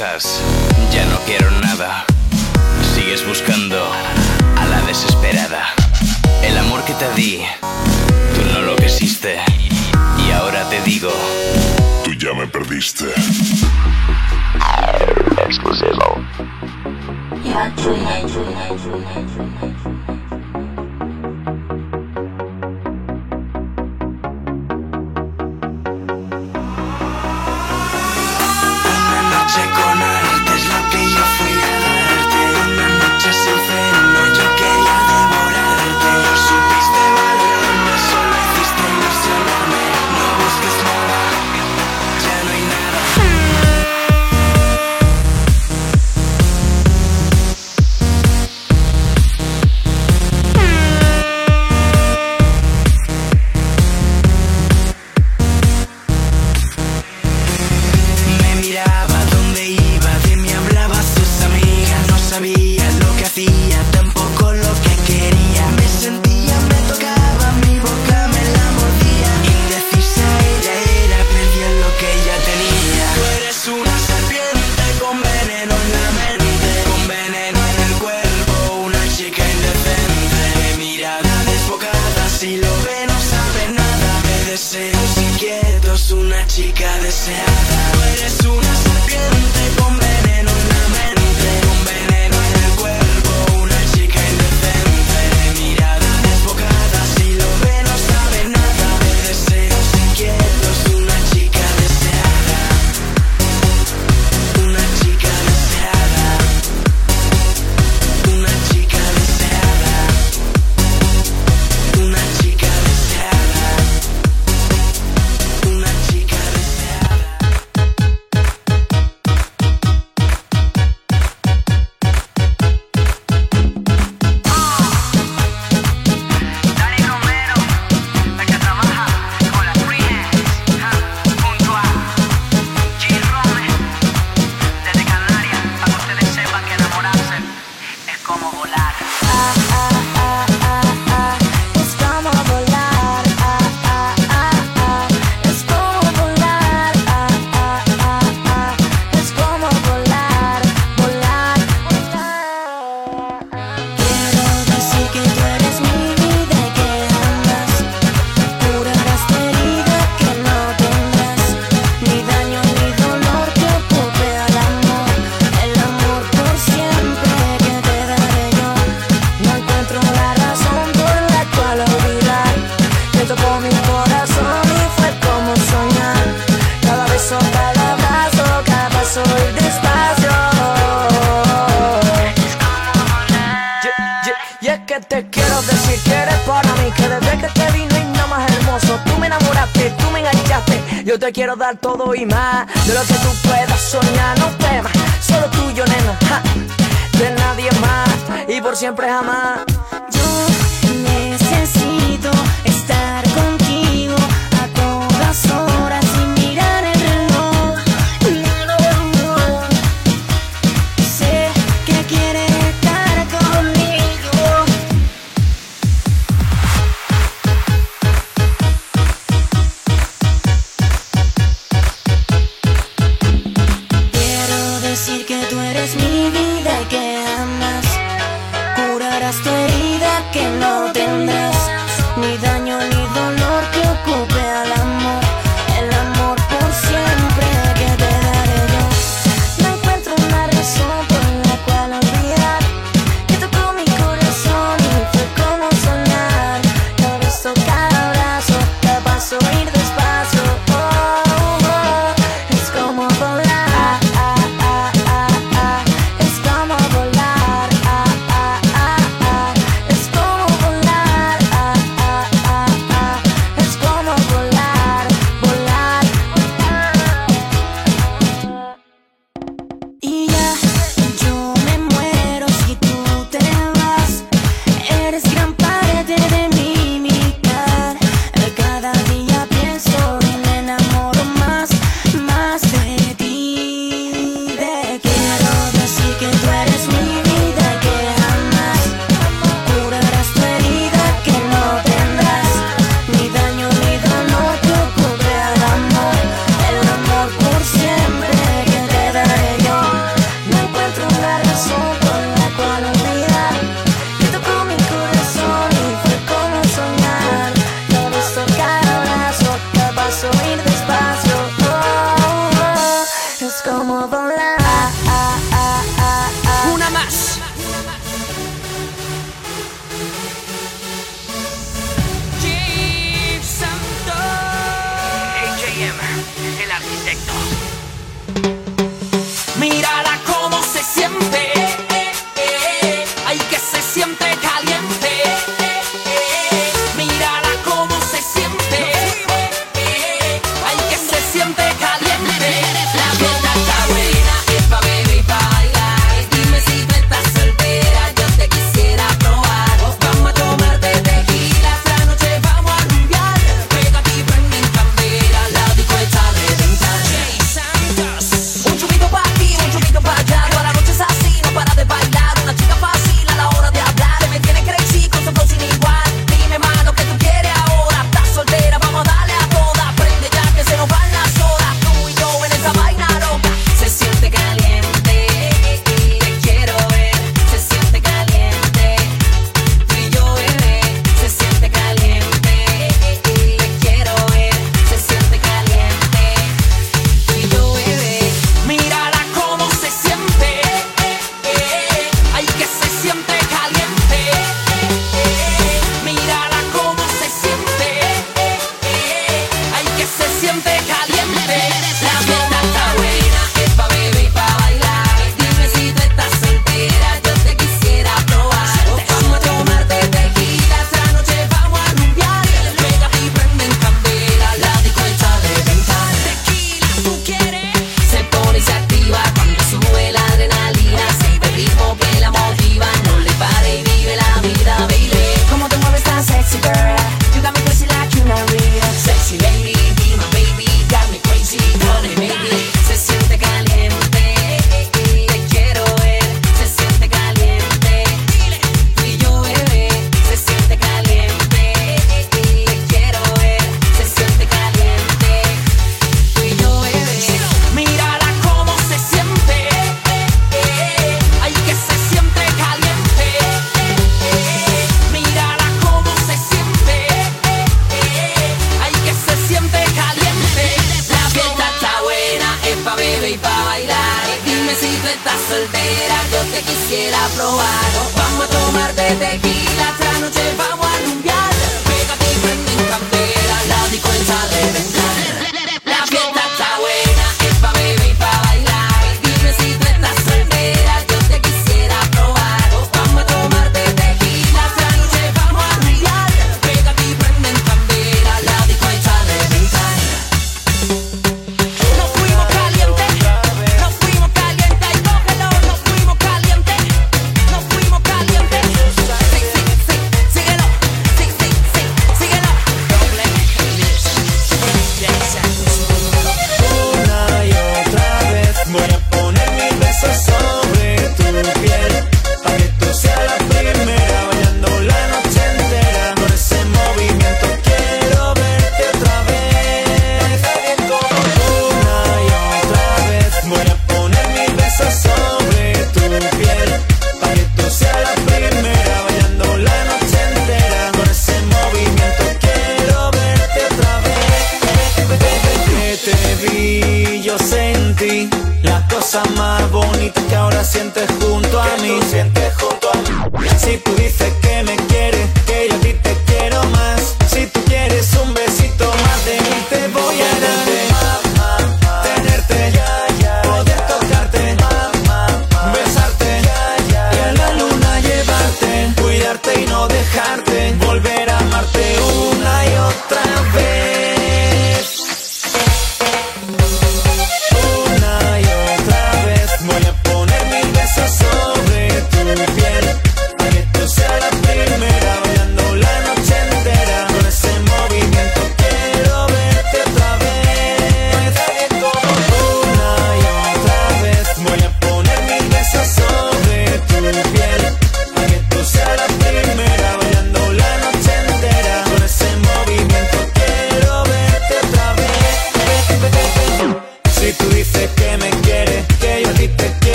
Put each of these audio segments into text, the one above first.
ya no quiero nada. Sigues buscando a la desesperada. El amor que te di, tú no lo quisiste. Y ahora te digo, tú ya me perdiste. Exclusivo. quiero decir que eres para mí Que desde que te vi no hay nada más hermoso. Tú me enamoraste, tú me enganchaste. Yo te quiero dar todo y más De lo que tú puedas soñar, no temas Solo tuyo, nena, ja, de nadie más Y por siempre jamás. Yo necesito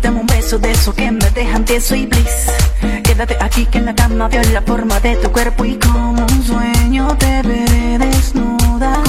dame un beso de eso que me dejan tieso y bliss. Quédate aquí que en la cama veo la forma de tu cuerpo y como un sueño te veré desnuda.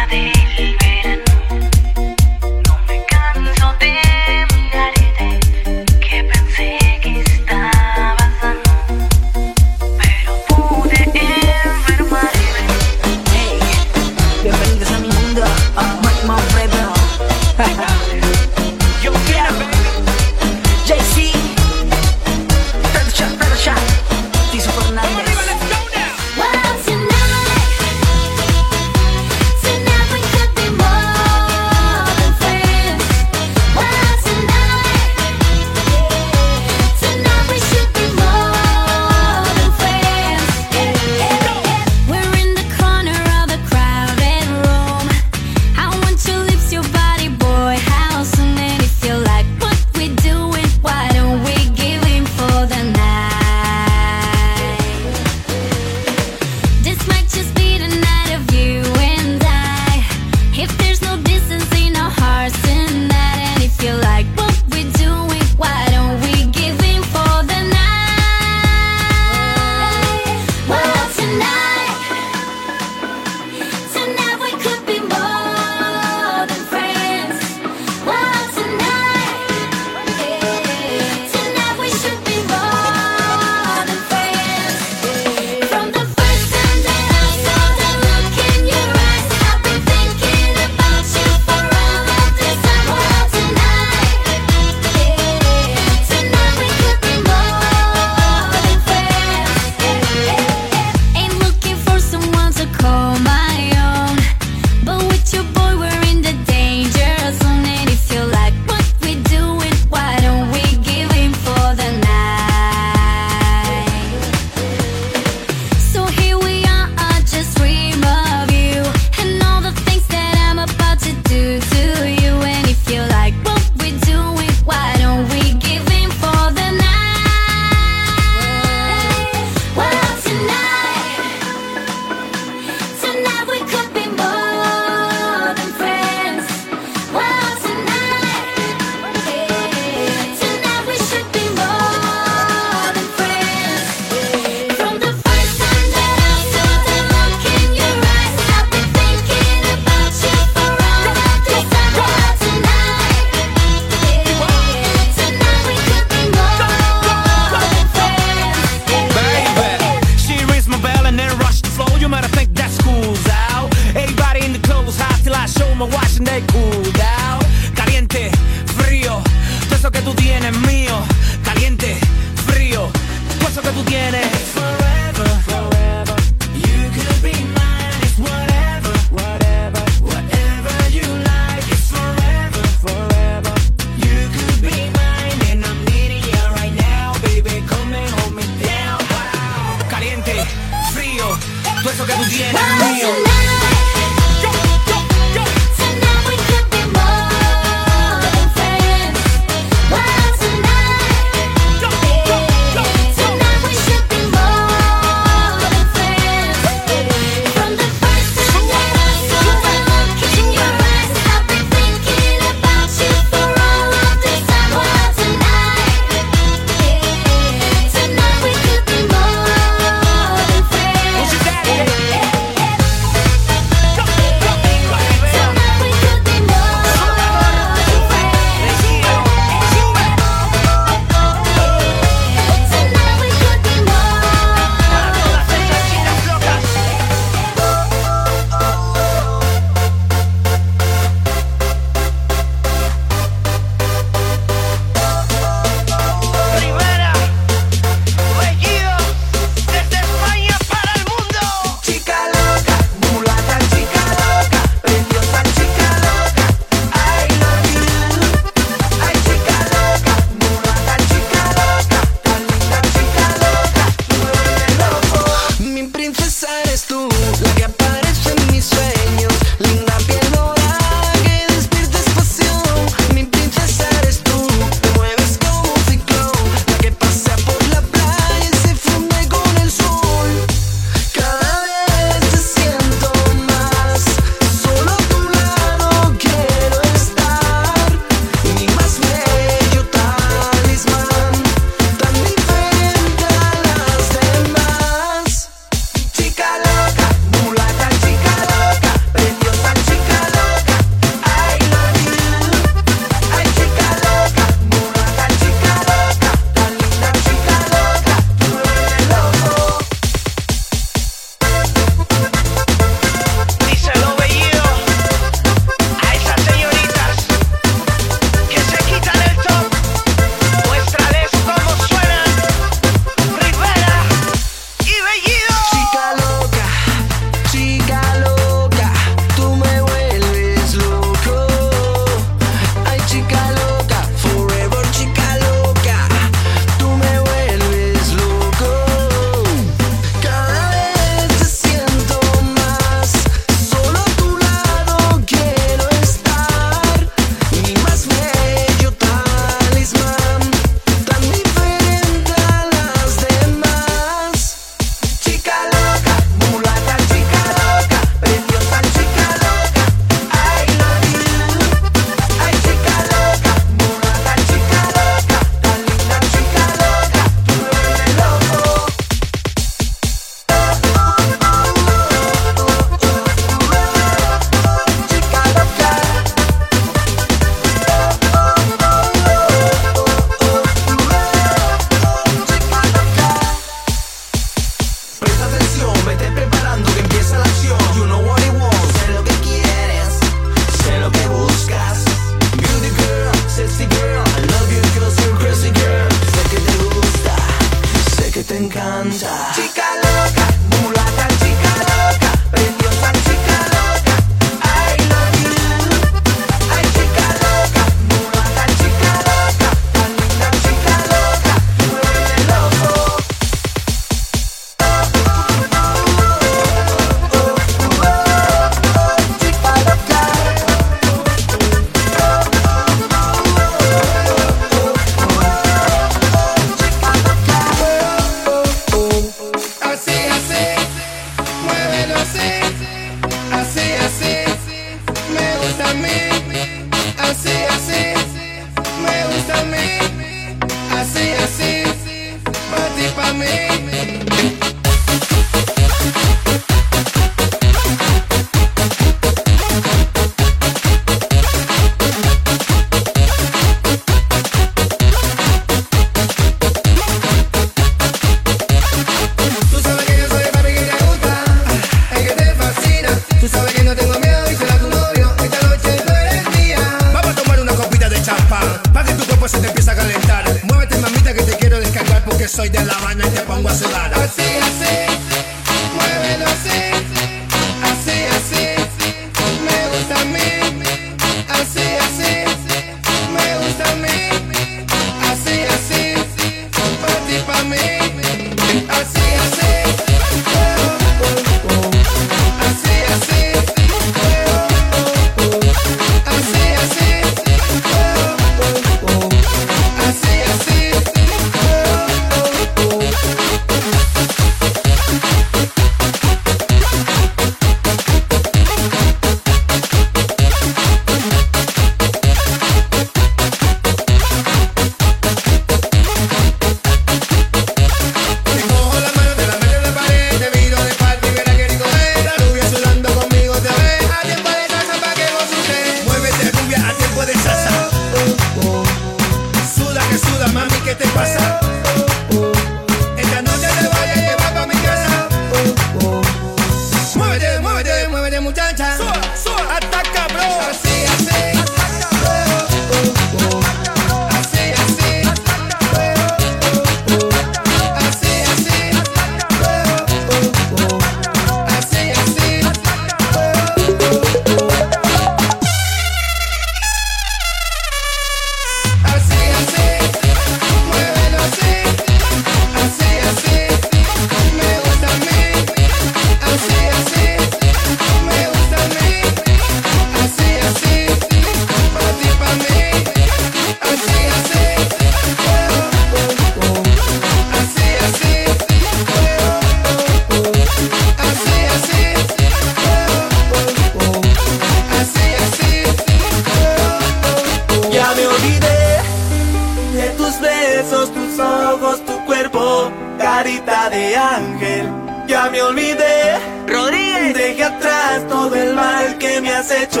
de ángel. Ya me olvidé. Rodríguez. Dejé atrás todo el mal que me has hecho.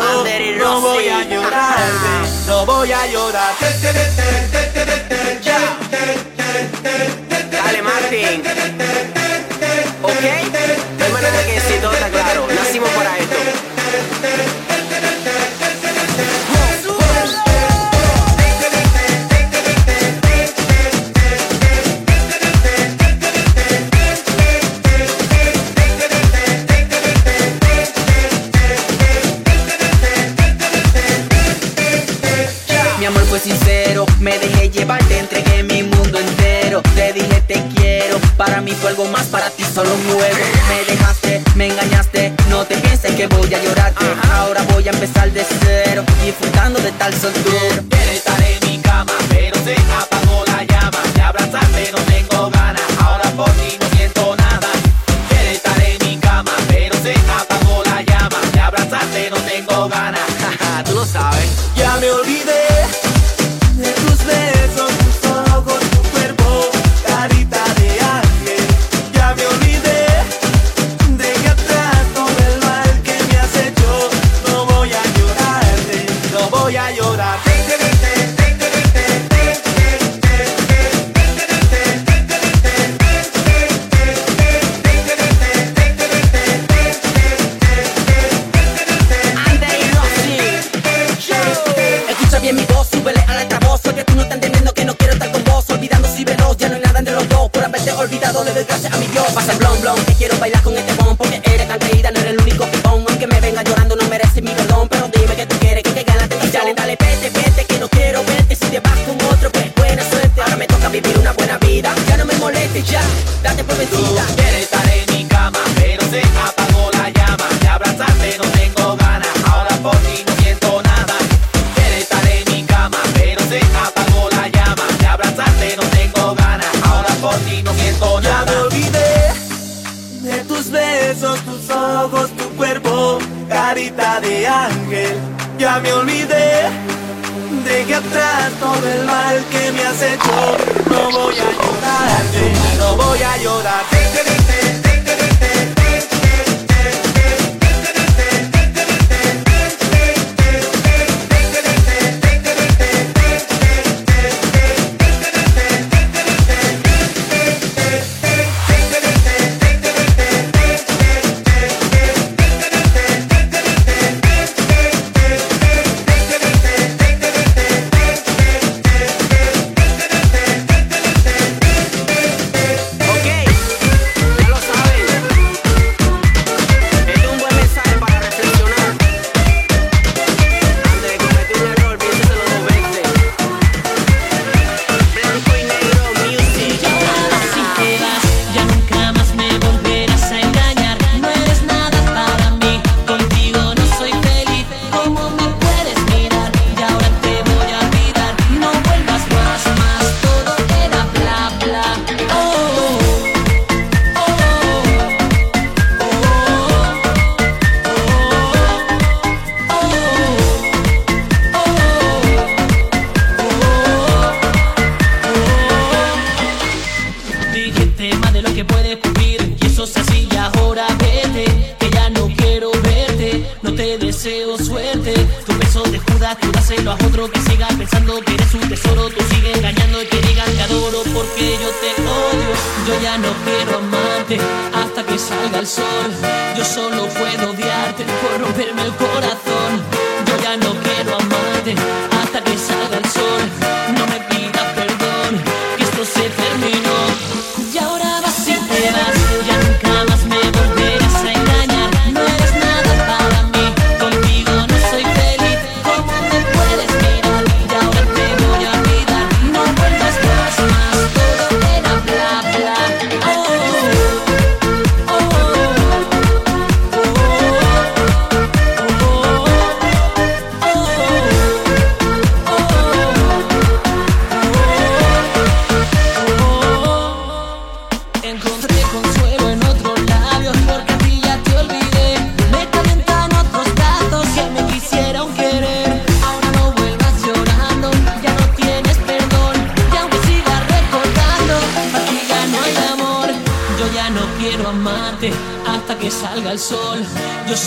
No voy a llorarte, ah. no voy a llorar. Dale, Martín. Ok. No que decir todo está claro. Nacimos para esto. solo un juego. Me dejaste, me engañaste. No te pienses que voy a llorarte. Ahora voy a empezar de cero Disfrutando de tal soltura.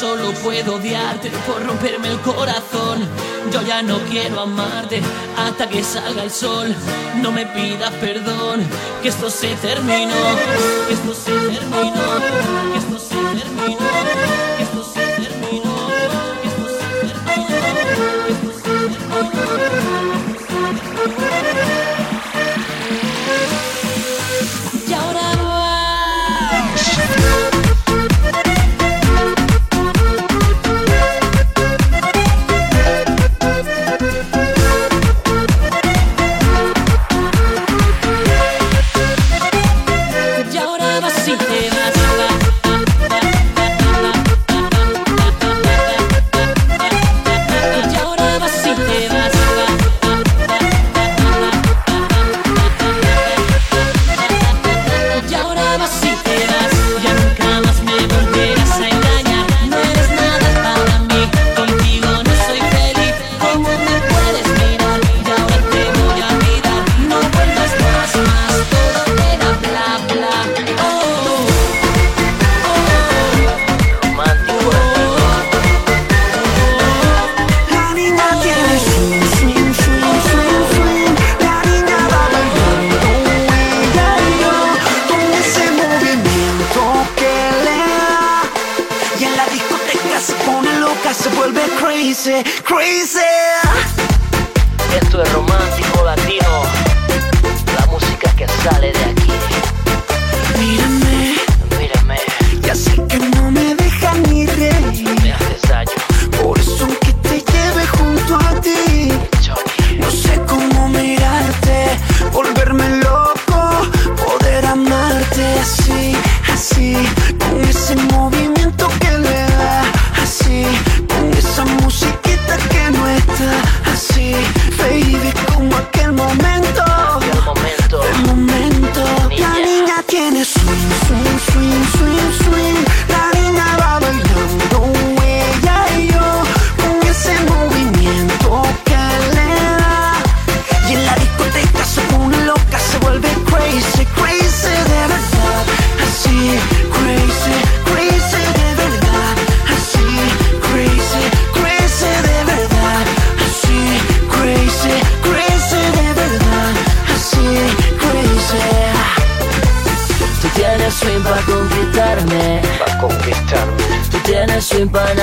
solo puedo odiarte por romperme el corazón. Yo ya no quiero amarte hasta que salga el sol. No me pidas perdón, que esto se terminó, que esto se terminó.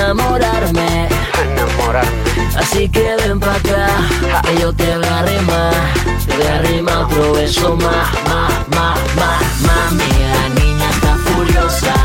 enamorarme. enamorarme. Así que ven pa' acá, ja. que yo te voy a arrimar. Te voy a arrimar otro beso más, más, más, más. Mami, la niña está furiosa.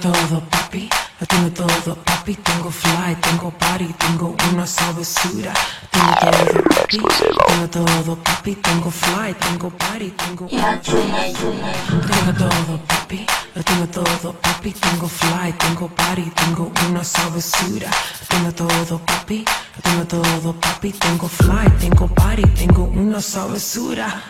todo, papi. Lo tengo todo, papi. Tengo fly, tengo party, tengo una sabrosura. Tengo todo, papi. Tengo todo, papi. Tengo fly, tengo party, tengo una Tengo todo, papi. Tengo todo, papi. Tengo fly, tengo party, tengo una sabrosura. Tengo todo, papi. Tengo todo, papi. Tengo fly, tengo party, tengo una sabrosura.